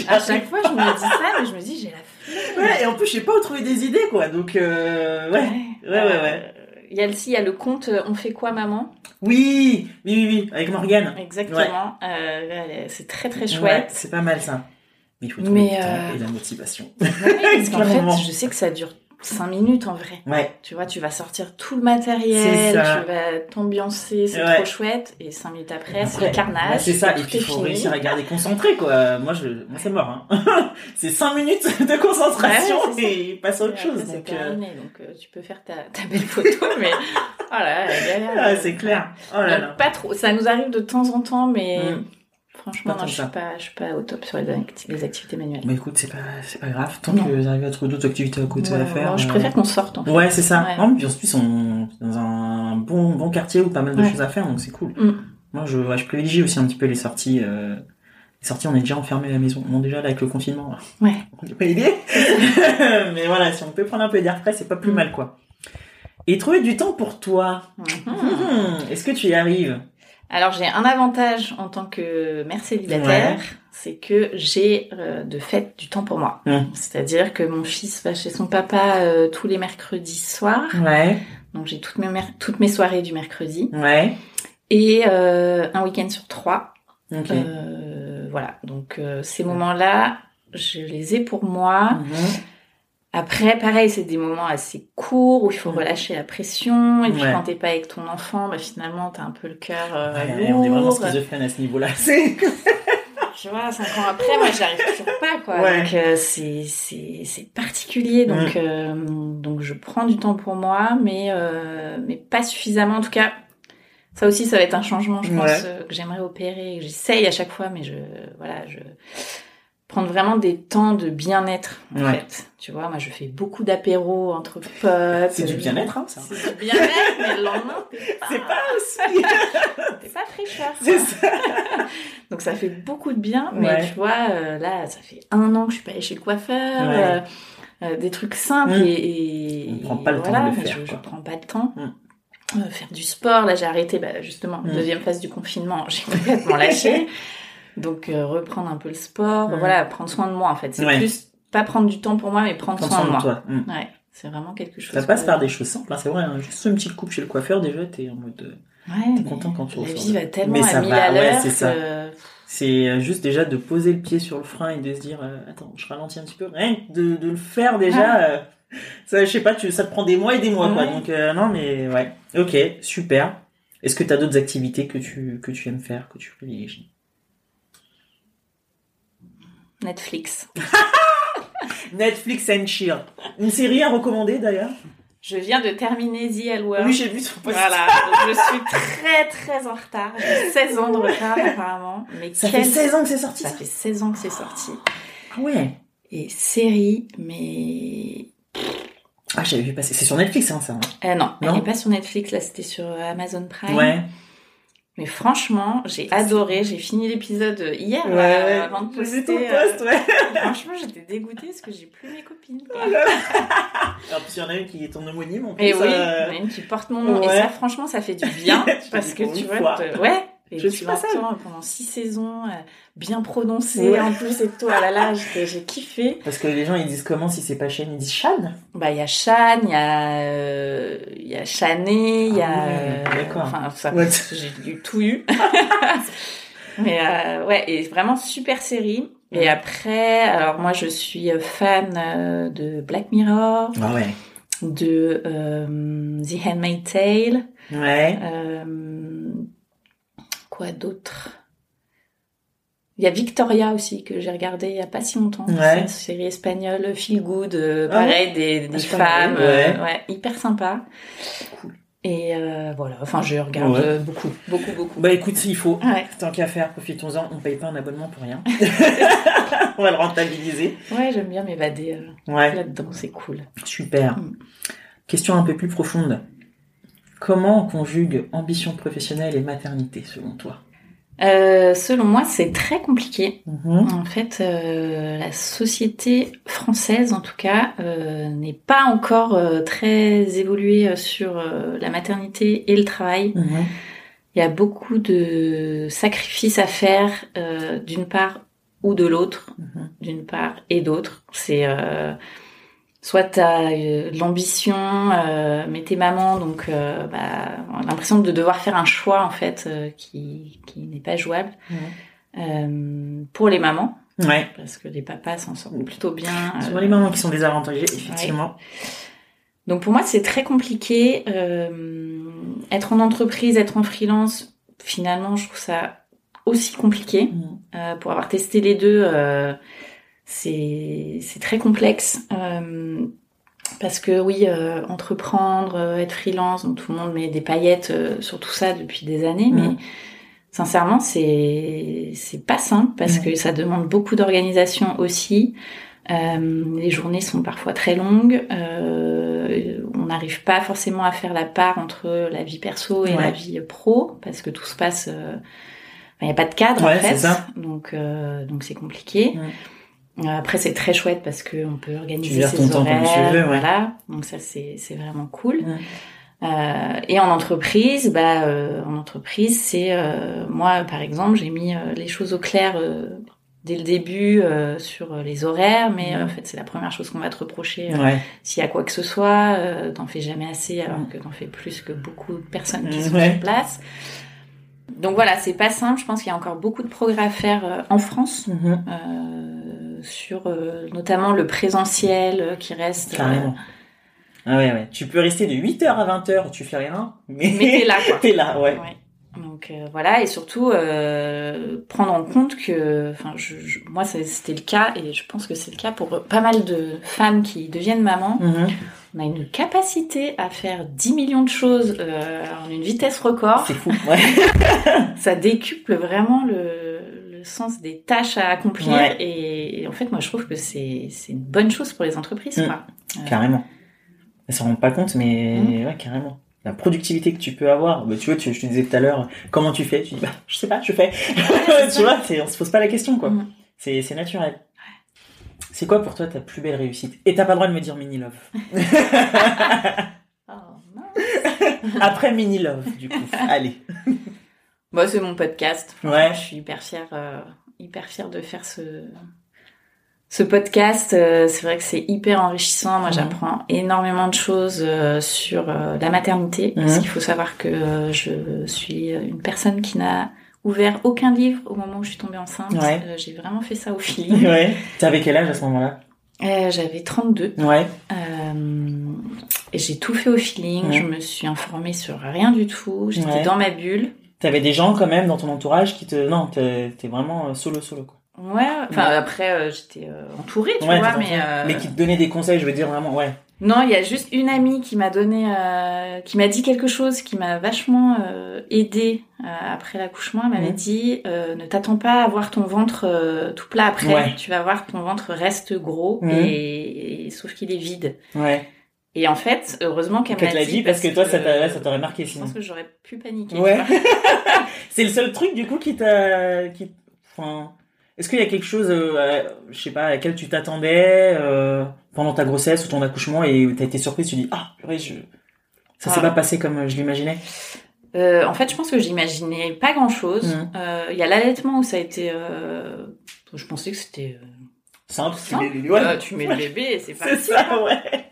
à chaque fois, je me dis ça, mais je me dis j'ai la flemme. Ouais, et en plus, je sais pas où trouver des idées, quoi. Donc, euh, ouais. Ouais, ouais, ouais. Euh, Il y a aussi il y a le compte euh, On fait quoi maman? Oui, oui, oui, oui, avec Morgane. Exactement. Euh, c'est très très Ouais, chouette. c'est pas mal ça. Mais il faut trouver Mais, le temps euh, et la motivation. Ouais, parce qu'en fait, je sais que ça dure 5 minutes en vrai. Ouais, Tu vois, tu vas sortir tout le matériel, tu vas t'ambiancer, c'est Ouais. trop chouette. Et 5 minutes après, c'est le carnage. bah, c'est ça, et puis il faut fini. réussir à garder concentré, quoi. Moi, je, moi c'est mort, hein. *laughs* c'est 5 minutes *laughs* de concentration Ouais, et passe à autre chose. Donc, euh, terminé, donc euh, tu peux faire ta, ta belle photo, *laughs* mais voilà, galère. ah, c'est clair. Oh là Donc, là. Pas trop. Ça nous arrive de temps en temps, mais Mm. Franchement, non, je suis pas, je suis pas au top sur les, acti- les activités manuelles. Bah écoute, c'est pas, c'est pas grave. Tant Non. que vous arrivez à trouver d'autres activités à côté Ouais, à faire. non, je euh, préfère qu'on sorte en fait. Ouais, c'est ça. Ouais. Non, puis en plus, on est dans un bon, bon quartier où pas mal de Ouais. choses à faire, donc c'est cool. Mm. Moi, je, ouais, je privilégie aussi un petit peu les sorties. euh, Les sorties, on est déjà enfermé à la maison. Bon, déjà, là, avec le confinement, *laughs* Ouais. on n'est pas aidé. *laughs* Mais voilà, si on peut prendre un peu d'air frais, c'est pas plus Mm. mal, quoi. Et trouver du temps pour toi. Mhm. Hmm, Est-ce que tu y arrives? Alors j'ai un avantage en tant que mère célibataire, Ouais. c'est que j'ai euh, de fait du temps pour moi. C'est-à-dire que mon fils va chez son papa euh, tous les mercredis soirs, Ouais, donc j'ai toutes mes mer- toutes mes soirées du mercredi ouais. et euh, un week-end sur trois. Euh, voilà, donc euh, ces moments-là, je les ai pour moi. Mhm. Après, pareil, c'est des moments assez courts où il faut Mm. relâcher la pression. Et puis Ouais. quand t'es pas avec ton enfant, bah, finalement t'as un peu le cœur euh, Ouais, lourd. on est vraiment schizophrène à ce niveau-là. *laughs* C'est... *laughs* Tu vois, cinq ans après, moi, j'arrive toujours pas, quoi. Ouais. Donc, euh, c'est, c'est, c'est particulier. Donc, euh, donc, je prends du temps pour moi, mais, euh, mais pas suffisamment. En tout cas, ça aussi, ça va être un changement, je pense, euh, que j'aimerais opérer, j'essaye à chaque fois, mais je, voilà, je, prendre vraiment des temps de bien-être, en Ouais. fait. Tu vois, moi, je fais beaucoup d'apéros entre potes. C'est du bien-être, hein, ça. C'est du bien-être, mais le lendemain, t'es *laughs* pas, C'est pas aussi. *laughs* t'es pas fraîcheur. C'est ça. *laughs* Donc ça fait beaucoup de bien, mais Ouais. tu vois, euh, là, ça fait un an que je suis pas allée chez le coiffeur, Ouais. euh, euh, des trucs simples Mm. et, et On prend pas le temps voilà, de le faire, Je, je prends pas le temps. Mm. faire du sport. Là, j'ai arrêté, bah, justement, Mm. deuxième phase du confinement, j'ai complètement lâché. Donc, euh, reprendre un peu le sport, voilà, prendre soin de moi, en fait. C'est Ouais. plus pas prendre du temps pour moi, mais prendre, soin, de moi. toi. Mm. Ouais, c'est vraiment quelque chose. Ça passe que- par des choses simples, hein, c'est vrai. hein. Juste une petite coupe chez le coiffeur, déjà, t'es en mode. euh, Ouais, T'es content quand tu La vie de- va tellement Mais ça à mille va, à ouais, c'est ça. que- C'est euh, juste déjà de poser le pied sur le frein et de se dire, euh, attends, je ralentis un petit peu. Rien que de, de le faire déjà, euh, ça, je sais pas, tu, ça te prend des mois et des mois, quoi. Donc, euh, non, mais ouais. Ok, super. Est-ce que t'as d'autres activités que tu, que tu aimes faire, que tu privilégies? Netflix. *laughs* Netflix and chill. Une série à recommander d'ailleurs Je viens de terminer The L. Oui, j'ai vu ton post. Voilà, je suis très très en retard. J'ai 16 ans de retard apparemment. Mais Ça quel- fait 16 ans que c'est sorti, Ça ça fait 16 ans que c'est sorti. Ah ouais. Et série, mais... Ah, j'avais vu passer. C'est sur Netflix, hein, ça. hein. Euh, non, elle Non n'est pas sur Netflix, là c'était sur Amazon Prime. Ouais. Mais franchement, j'ai adoré. J'ai fini l'épisode hier Ouais, euh, ouais. avant de poster. ton post, ouais. euh, *laughs* Franchement, j'étais dégoûtée parce que j'ai plus mes copines. quoi. *laughs* Alors, puis il y en a une qui est ton homonyme en plus. Et oui, euh, il y en a une qui porte mon nom. Et ouais. ça, franchement, ça fait du bien. *laughs* Parce que tu vois, ouais. Et Je suis pas seule. l'entends pendant six saisons, euh, bien prononcé Ouais. en plus et tout. Ah là là, j'ai kiffé. Parce que les gens ils disent comment si c'est pas Shane? Ils disent Shan Bah, il y a Shan, il y a, euh, il y a Chané, il y a, Ah ouais, euh, d'accord. enfin, ça, j'ai tout eu. *laughs* Mais, euh, ouais, et vraiment super série. Et après, alors moi, je suis fan de Black Mirror, Ah ouais. de The Handmaid's Tale, Ouais. euh, quoi d'autre? Il y a Victoria aussi que j'ai regardé il y a pas si longtemps. Ouais. C'est une série espagnole, feel good, euh, Ah pareil, des, des Ah, femmes, euh, ouais. hyper sympa. Cool. Et euh, voilà, enfin je regarde Ouais. beaucoup, beaucoup, beaucoup. Bah écoute, s'il faut. Ouais, Tant qu'à faire, profitons-en. On paye pas un abonnement pour rien. *laughs* on va le rentabiliser. ouais, j'aime bien m'évader Ouais. là-dedans, c'est cool. Super. Mm. Question un peu plus profonde. Comment on conjugue ambition professionnelle et maternité selon toi Euh, selon moi, c'est très compliqué. Mhm. En fait, euh, la société française, en tout cas, euh, n'est pas encore très évoluée sur la maternité et le travail. Mhm. Il y a beaucoup de sacrifices à faire, d'une part ou de l'autre, Mhm. d'une part et d'autre. C'est euh, soit t'as euh, de l'ambition, euh, mais t'es maman, donc euh, bah, on a l'impression de devoir faire un choix en fait euh, qui, qui n'est pas jouable euh, pour les mamans, Ouais. parce que les papas s'en sortent plutôt bien. Souvent euh, les mamans qui sont désavantagées, effectivement. donc pour moi, c'est très compliqué. Euh, être en entreprise, être en freelance, finalement, je trouve ça aussi compliqué. Euh, pour avoir testé les deux, euh, c'est très complexe. Euh, parce que oui, euh, entreprendre, euh, être freelance, donc tout le monde met des paillettes euh, sur tout ça depuis des années, Mhm. mais sincèrement, c'est c'est pas simple parce que ça demande beaucoup d'organisation aussi. Euh, les journées sont parfois très longues. Euh, on n'arrive pas forcément à faire la part entre la vie perso et Ouais. la vie pro parce que tout se passe. euh, il n'y a pas de cadre Ouais, en fait, ça. donc euh, donc c'est compliqué. Ouais. Après c'est très chouette parce que on peut organiser ses ton temps comme horaires, tu veux, ouais. voilà. Donc ça c'est c'est vraiment cool. Ouais. Euh, et en entreprise, bah euh, en entreprise c'est euh, moi par exemple j'ai mis euh, les choses au clair euh, dès le début euh, sur les horaires, mais en fait c'est la première chose qu'on va te reprocher Ouais. s'il y a quoi que ce soit, euh, t'en fais jamais assez alors que t'en fais plus que beaucoup de personnes qui sont sur place. Donc voilà, c'est pas simple. Je pense qu'il y a encore beaucoup de progrès à faire euh, en France Mhm. euh, sur euh, notamment le présentiel euh, qui reste. euh, Carrément. Ah ouais, ouais. Tu peux rester de 8h à 20h, tu fais rien, mais, mais t'es là *laughs* t'es là, ouais. Ouais. Donc euh, voilà, et surtout euh, prendre en compte que, enfin, je, je- moi c'était le cas, et je pense que c'est le cas pour pas mal de femmes qui deviennent mamans. Mhm. On a une capacité à faire 10 millions de choses euh, en une vitesse record. C'est fou, ouais. *laughs* Ça décuple vraiment le sens des tâches à accomplir. Ouais. Et, et en fait, moi je trouve que c'est une bonne chose pour les entreprises. Mm. Quoi. Euh, Carrément. Elles s'en rendent pas compte, mais Mhm. ouais, carrément. La productivité que tu peux avoir, bah, tu vois, tu, je te disais tout à l'heure, comment tu fais Tu dis, bah, je sais pas, je fais. *laughs* c'est tu vois, on se pose pas la question, quoi. Mhm. C'est, c'est naturel. C'est quoi pour toi ta plus belle réussite? Et t'as pas le droit de me dire mini love. *laughs* Oh. Après Mini Love, du coup. *laughs* Allez. Moi, c'est mon podcast. Ouais. Je suis hyper fière, euh, hyper fière de faire ce, ce podcast. Euh, c'est vrai que c'est hyper enrichissant. Moi, Mhm. j'apprends énormément de choses euh, sur euh, la maternité. Parce Mhm. qu'il faut savoir que euh, je suis une personne qui n'a ouvert aucun livre au moment où je suis tombée enceinte. Ouais. Euh, J'ai vraiment fait ça au *laughs* feeling. Ouais. T'avais quel âge à ce moment-là? Euh, J'avais 32. Ouais. Euh, j'ai tout fait au feeling. Mhm. Je me suis informée sur rien du tout. J'étais Ouais. dans ma bulle. T'avais des gens quand même dans ton entourage qui te... Non, t'es vraiment euh, solo solo quoi. Ouais, enfin Ouais. après euh, j'étais euh, entourée, tu ouais, vois, mais euh, mais qui te donnait des conseils, je veux dire vraiment, ouais. non, il y a juste une amie qui m'a donné, qui m'a dit quelque chose qui m'a vachement aidée après l'accouchement. Elle m'avait Mhm. dit ne t'attends pas à voir ton ventre tout plat après, Ouais. tu vas voir que ton ventre reste gros Mhm. et, et- sauf qu'il est vide. Ouais. Et en fait, heureusement qu'elle l'a l'a dit parce que toi, ça t'a- ça t'aurait marqué Je sinon. pense que j'aurais pu paniquer. Ouais. *laughs* *laughs* C'est le seul truc du coup qui t'a... Qui... Enfin... Est-ce qu'il y a quelque chose, euh, je sais pas, à laquelle tu t'attendais euh, pendant ta grossesse ou ton accouchement et t'as été surprise, tu dis ah purée, je... ça s'est Ah. pas passé comme euh, je l'imaginais? Euh, en fait, je pense que j'imaginais pas grand chose. Mhm. Il y a l'allaitement où ça a été. Je pensais que c'était. Simple, Simple. tu mets, ouais. euh, tu mets le bébé et c'est *laughs* C'est parti. ça, ouais.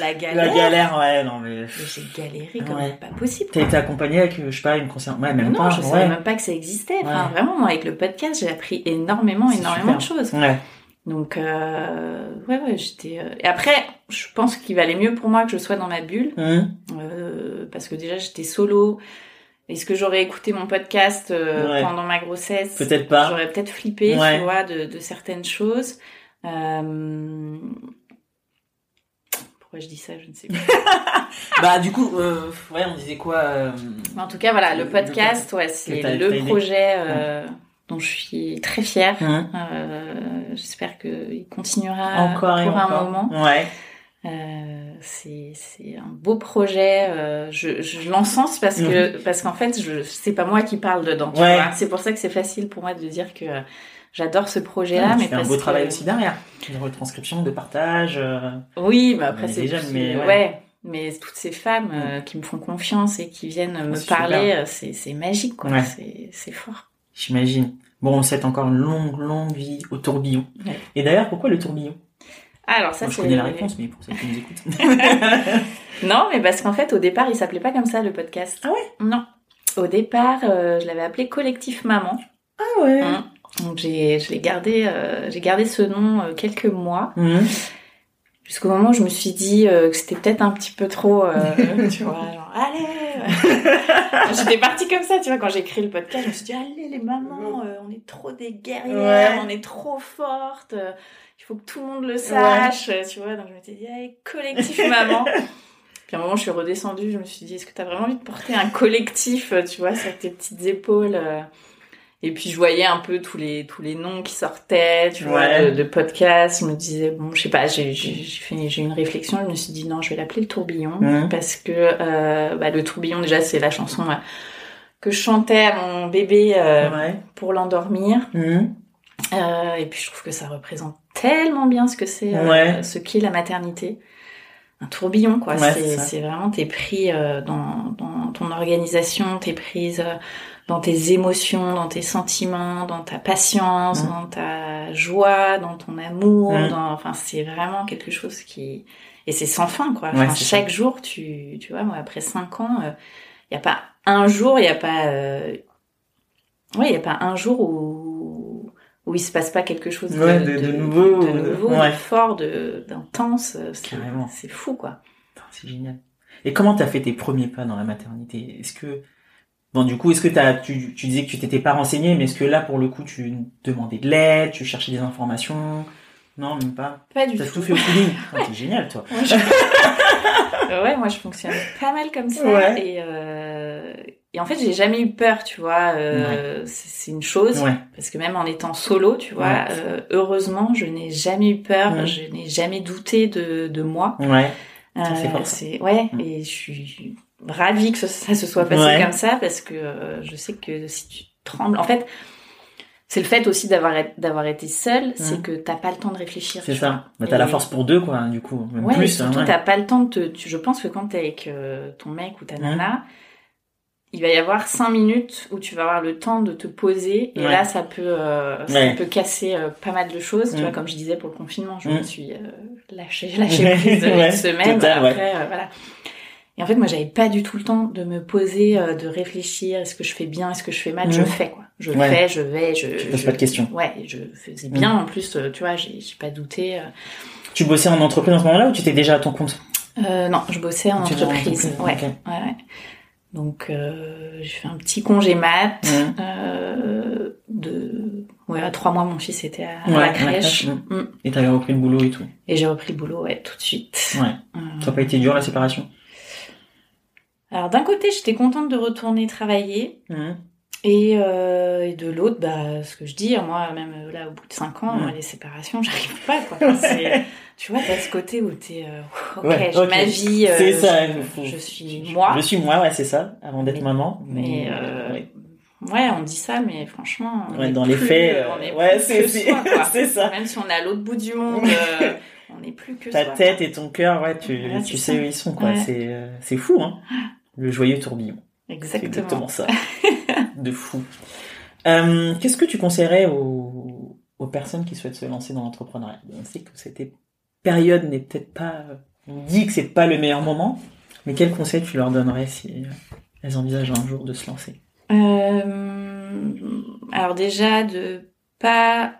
La galère. La galère, ouais, non mais. Mais J'ai galéré comme Ouais. pas possible. T'as été accompagné avec, je sais pas, une concerne. Ouais, même non, pas. je ouais. savais même pas que ça existait. Enfin, vraiment, moi, avec le podcast, j'ai appris énormément, énormément super. de choses. Ouais. Donc, euh, ouais, ouais, j'étais. euh, Et après, je pense qu'il valait mieux pour moi que je sois dans ma bulle, Hum. euh, parce que déjà, j'étais solo. Est-ce que j'aurais écouté mon podcast euh, Ouais. pendant ma grossesse? Peut-être pas. J'aurais peut-être flippé, Ouais. tu vois, de, de certaines choses. Pourquoi je dis ça, je ne sais *laughs* pas. Bah du coup, euh, ouais, on disait quoi euh, en tout cas, voilà, le podcast, ouais, c'est le projet euh, dont je suis très fière. hum. Euh, J'espère qu'il continuera Encore et pour encore. un moment. Ouais. C'est un beau projet. je je l'encense parce que parce qu'en fait, je c'est pas moi qui parle dedans. Mhm. Ouais. C'est pour ça que c'est facile pour moi de dire que j'adore ce projet-là. Ouais, mais tu fais un parce beau que- travail aussi derrière. De retranscription, de partage. euh, Oui, mais après c'est déjà, mais ouais. ouais. Mais toutes ces femmes euh, qui me font confiance et qui viennent me c'est parler, euh, c'est c'est magique quoi. Ouais. C'est c'est fort. J'imagine. Bon, on souhaite encore une longue, longue vie au tourbillon. Et d'ailleurs, pourquoi le tourbillon? Alors ça Moi, je c'est connais la réponse, mais pour ceux qui nous écoutent. *laughs* Non, mais parce qu'en fait au départ il s'appelait pas comme ça le podcast. Ah ouais? Non. Au départ euh, je l'avais appelé Collectif Maman. ah ouais. Hein. Donc j'ai je l'ai gardé euh, j'ai gardé ce nom euh, quelques mois Hum. jusqu'au moment où je me suis dit euh, que c'était peut-être un petit peu trop *laughs* tu vois genre allez *laughs* j'étais partie comme ça tu vois quand j'ai écrit le podcast je me suis dit allez les mamans euh, on est trop des guerrières Ouais. on est trop fortes il faut que tout le monde le sache tu vois donc je m'étais dit allez collectif maman *laughs* puis à un moment je suis redescendue je me suis dit est-ce que t'as vraiment envie de porter un collectif tu vois sur tes petites épaules. Et puis je voyais un peu tous les tous les noms qui sortaient, tu vois, Ouais. de, de podcasts. Je me disais bon, je sais pas, j'ai fait j'ai eu une réflexion. Je me suis dit non, je vais l'appeler le tourbillon Mhm. parce que euh, bah, le tourbillon déjà c'est la chanson euh, que je chantais à mon bébé euh, Ouais. pour l'endormir. Euh, et puis je trouve que ça représente tellement bien ce que c'est, Ouais. ce qu'est la maternité. Un tourbillon, quoi. Ouais, c'est, vraiment, t'es pris euh, dans, dans ton organisation, t'es prise euh, dans tes émotions, dans tes sentiments, dans ta patience, Mhm. dans ta joie, dans ton amour. Mhm. Dans, enfin, c'est vraiment quelque chose qui... Et c'est sans fin, quoi. Enfin, chaque jour, tu, tu vois, moi, après cinq ans, il y a pas un jour, il y a pas... euh, Ouais, il y a pas un jour où où il se passe pas quelque chose de, Ouais, de- de nouveau, de, nouveau, ouais. de fort, d'intense. C'est, Carrément. c'est fou, quoi. C'est génial. Et comment t'as fait tes premiers pas dans la maternité? Est-ce que bon du coup est-ce que t'as tu, tu disais que tu t'étais pas renseigné mais est-ce que là pour le coup tu demandais de l'aide, tu cherchais des informations? Non même pas. Pas du T'as tout. tout fait au feeling. *laughs* T'es génial toi. Moi, je... *laughs* Ouais, moi je fonctionne pas mal comme ça. Ouais. Et, euh... et en fait, j'ai jamais eu peur, tu vois. Euh, c'est, c'est une chose. Ouais. Parce que même en étant solo, tu vois, Ouais. euh, heureusement, je n'ai jamais eu peur, je n'ai jamais douté de, de moi. Ouais. C'est ouais, Mhm. et je suis ravie que ça, se soit passé Ouais. comme ça parce que euh, je sais que si tu trembles, en fait, c'est le fait aussi d'avoir d'avoir été seule, c'est que t'as pas le temps de réfléchir. C'est ça. Mais t'as la force pour deux, quoi, du coup. Même ouais, plus. surtout, t'as pas le temps de te, je pense que quand t'es avec euh, ton mec ou ta nana, il va y avoir cinq minutes où tu vas avoir le temps de te poser et là ça peut euh, ça peut casser pas mal de choses tu vois comme je disais pour le confinement je me suis lâchée lâchée prise *laughs* une semaine après voilà et en fait moi j'avais pas du tout le temps de me poser de réfléchir est-ce que je fais bien est-ce que je fais mal je fais quoi je fais je vais je tu poses pas de questions ouais je faisais bien en plus tu vois j'ai pas douté tu bossais en entreprise en ce moment-là ou tu étais déjà à ton compte? Non je bossais en entreprise, ouais, ouais ouais donc euh, j'ai fait un petit congé mat mmh. euh, de ouais à trois mois mon fils était à, la crèche. Mmh. Mmh. Et t'avais repris le boulot et tout. Et j'ai repris le boulot ouais tout de suite. Ouais. Euh... Ça n'a pas été dur la séparation? Alors d'un côté j'étais contente de retourner travailler. Et, euh, et, de l'autre, bah, ce que je dis, moi, même euh, là, au bout de cinq ans, les séparations, *laughs* j'arrive pas. Quoi. tu vois, t'as ce côté où t'es, euh, ok, ouais, j'ai ma vie, euh, c'est ça, je, je, suis moi. Je suis moi, ouais, c'est ça, avant d'être maman. Mais, ouais. on dit ça, mais franchement, ouais, dans les faits, ouais, *laughs* c'est ça. Même si on est à l'autre bout du monde, on n'est plus que ta tête et ton cœur, ouais, tu, tu sais où ils sont, quoi. C'est c'est fou, hein. *gasps* Le joyeux tourbillon. Exactement. exactement ça. de fou. Euh, Qu'est-ce que tu conseillerais aux, aux, personnes qui souhaitent se lancer dans l'entrepreneuriat? On sait que cette période n'est peut-être pas... On dit que c'est pas le meilleur moment, mais quels conseils tu leur donnerais si elles envisagent un jour de se lancer? Euh, Alors déjà, de pas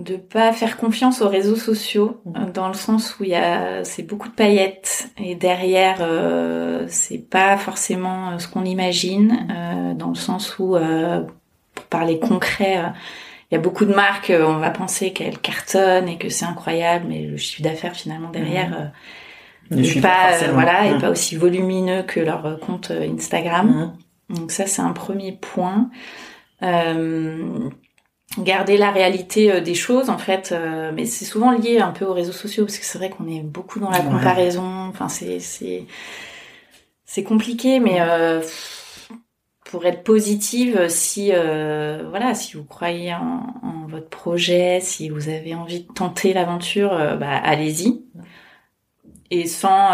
de pas faire confiance aux réseaux sociaux mhm. dans le sens où il y a c'est beaucoup de paillettes et derrière euh, c'est pas forcément euh, ce qu'on imagine euh, dans le sens où euh, pour parler concret euh, il y a beaucoup de marques on va penser qu'elles cartonnent et que c'est incroyable mais le chiffre d'affaires finalement derrière mhm. n'est pas voilà est mhm. pas aussi volumineux que leur compte Instagram donc ça c'est un premier point garder la réalité euh, des choses en fait euh, mais c'est souvent lié un peu aux réseaux sociaux parce que c'est vrai qu'on est beaucoup dans la comparaison. Enfin c'est c'est c'est compliqué mais euh, pour être positive si euh, voilà si vous croyez en, en, votre projet si vous avez envie de tenter l'aventure bah allez-y et sans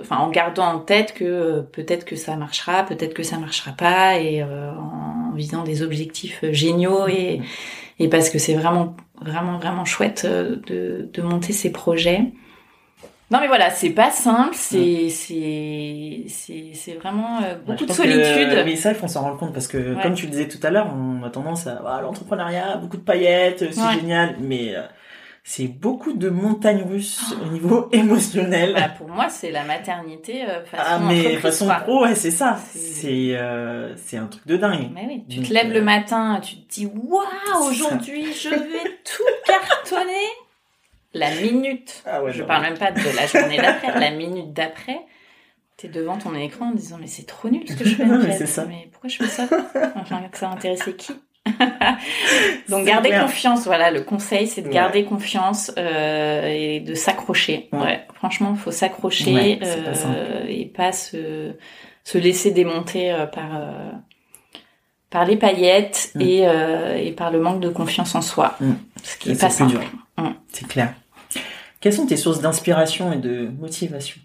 enfin en gardant en tête que peut-être que ça marchera peut-être que ça marchera pas et en en visant des objectifs euh, géniaux et, et parce que c'est vraiment, vraiment, vraiment chouette euh, de, de monter ces projets. Non mais voilà, c'est pas simple, c'est c'est c'est vraiment euh, beaucoup de solitude. mais ça, il faut s'en rendre compte parce que comme tu le disais tout à l'heure, on a tendance à ah, l'entrepreneuriat, beaucoup de paillettes, c'est génial, mais c'est beaucoup de montagnes russes au niveau *laughs* émotionnel. Bah, pour moi, c'est la maternité euh, façon Ah mais façon pro, ouais, c'est ça. C'est euh, c'est un truc de dingue. Mais oui, tu te lèves le euh, matin, tu te dis waouh, aujourd'hui, je vais tout *laughs* cartonner. La minute. Ah ouais, je parle même pas de la journée d'après, la minute d'après. T'es devant ton écran en disant mais c'est trop nul ce que je *laughs* fais. Fait. ça. Mais pourquoi je fais ça? Enfin, ça intéressait qui? *laughs* Donc garder confiance, voilà, le conseil c'est de garder confiance euh, et de s'accrocher. Ouais. franchement, il faut s'accrocher euh, et pas se, se laisser démonter euh, par par les paillettes mm. et, et par le manque de confiance en soi, mm. ce qui est, pas simple. Mm. C'est clair. Quelles sont tes sources d'inspiration et de motivation?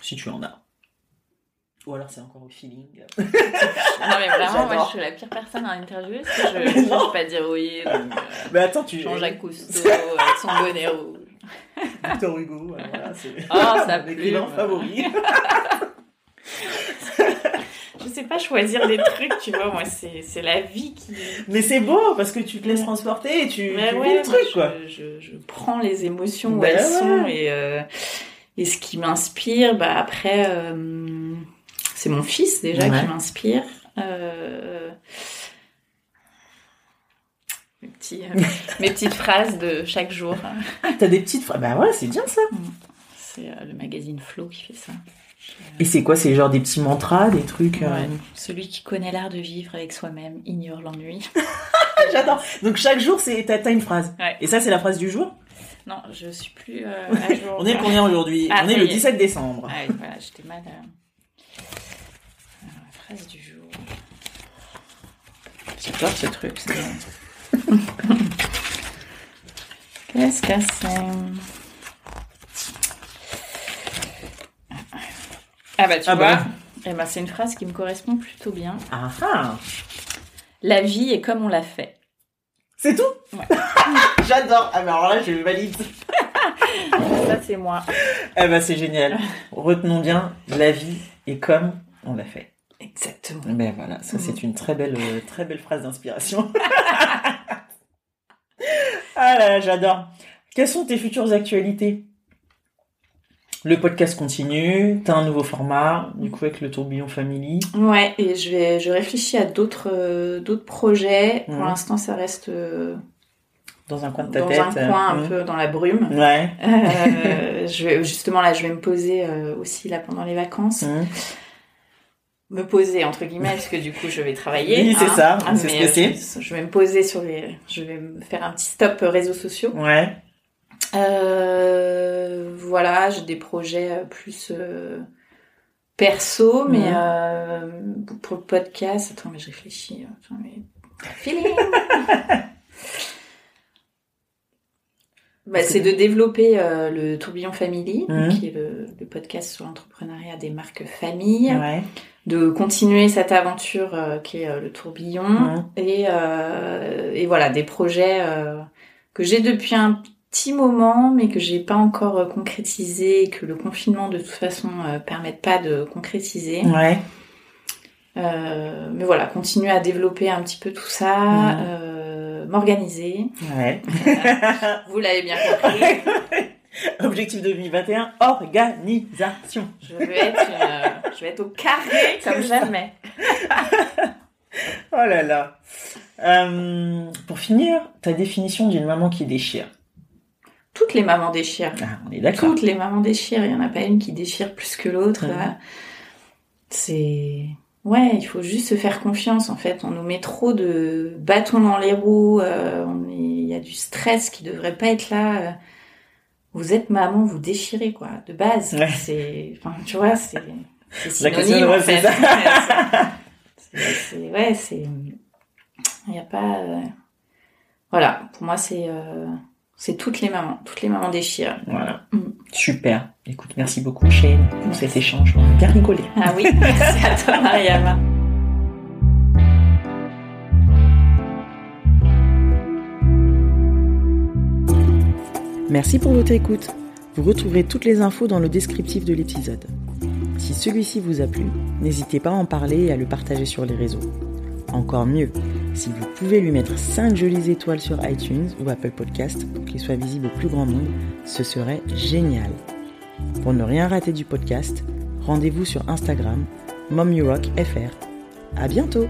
Si tu en as. Ou alors c'est encore au feeling. *laughs* non mais vraiment, moi je suis la pire personne à interviewer parce que je *laughs* ne peux pas dire oui. Donc, euh, *laughs* mais attends, tu... Jean-Jacques Cousteau avec son bonnet rouge. Victor Hugo, voilà, c'est oh, ça clients favoris. je sais pas choisir des trucs, tu vois, moi c'est, la vie qui... Mais c'est beau parce que tu te laisses transporter et tu, mais tu ouais, le truc, quoi. Je, je, prends les émotions où ben elles sont et, euh, et ce qui m'inspire, bah après... C'est mon fils déjà qui m'inspire. Euh, mes, petits, euh, *laughs* mes petites phrases de chaque jour. T'as des petites phrases Bah ouais, c'est bien ça. Mm. C'est euh, le magazine Flow qui fait ça. Et c'est quoi C'est genre des petits mantras, des trucs Celui qui connaît l'art de vivre avec soi-même ignore l'ennui. *laughs* J'adore. Donc chaque jour, c'est t'as une phrase. Et ça, c'est la phrase du jour? Non, je suis plus à jour. *laughs* On est combien aujourd'hui? Ah, On est le 17 décembre. Ah, voilà, j'étais mal. Phrase du jour. J'adore ce truc. *laughs* Qu'est-ce que c'est? Ah bah tu Ah vois, bah. eh ben, c'est une phrase qui me correspond plutôt bien. Ah ah La vie est comme on l'a fait. C'est tout? Ouais. *laughs* J'adore. Ah bah alors là, je valide. *laughs* Ça c'est moi. Eh ben c'est génial. Retenons bien, la vie est comme on l'a fait. Exactement. Ben voilà, ça c'est une très belle, euh, très belle phrase d'inspiration. *laughs* ah là, là, j'adore. Quelles sont tes futures actualités? Le podcast continue, t'as un nouveau format, du coup avec le tourbillon family. Ouais, et je vais, je réfléchis à d'autres, euh, d'autres projets. Pour Mhm. l'instant, ça reste euh, Dans un coin de ta dans tête. un coin un euh, peu dans la brume. Ouais. Je vais, justement là, je vais me poser aussi là pendant les vacances. Me poser entre guillemets parce que du coup je vais travailler. Oui, c'est hein. ça, c'est ce que euh, Je, je vais me poser sur les, je vais me faire un petit stop euh, réseaux sociaux. Ouais. Euh, voilà, j'ai des projets euh, plus euh, perso, mais Mhm. euh, pour le podcast, attends, mais je réfléchis. Attends, mais... Feeling. Bah, c'est de développer euh, le Tourbillon Family, Mhm. qui est le, le podcast sur l'entrepreneuriat des marques famille, Ouais. de continuer cette aventure euh, qui est euh, le Tourbillon, Mhm. et, euh, et voilà, des projets que j'ai depuis un petit moment, mais que j'ai pas encore concrétisé, et que le confinement de toute façon permette pas de concrétiser. Ouais. Euh, mais voilà, continuer à développer un petit peu tout ça, Mhm. M'organiser. Ouais. *laughs* Vous l'avez bien compris. *laughs* Objectif 2021, organisation. Je vais être, une, euh, je vais être au carré *laughs* comme jamais. Oh là là. Euh, pour finir, ta définition d'une maman qui déchire. Toutes les mamans déchirent. Ah, on est d'accord. Toutes les mamans déchirent. Il y en a pas une qui déchire plus que l'autre. C'est ouais, il faut juste se faire confiance. En fait, on nous met trop de bâtons dans les roues. euh, on est- il y a du stress qui devrait pas être là. euh. Vous êtes maman, vous déchirez quoi, de base. Ouais. C'est, enfin, tu vois, c'est c'est La question, synonyme en c'est fait. *laughs* ouais, c'est il y a pas euh, voilà, pour moi c'est euh, c'est toutes les mamans, toutes les mamans déchirent. Voilà. Mm. Super. Écoute, merci beaucoup Shane pour cet échange. On a bien rigolé. Ah oui, *laughs* merci à toi Mariama. Merci pour votre écoute. Vous retrouverez toutes les infos dans le descriptif de l'épisode. Si celui-ci vous a plu, n'hésitez pas à en parler et à le partager sur les réseaux. Encore mieux, si vous pouvez lui mettre 5 jolies étoiles sur iTunes ou Apple Podcast pour qu'il soit visible au plus grand nombre, ce serait génial. Pour ne rien rater du podcast, rendez-vous sur Instagram, MomYouRockFR. À bientôt!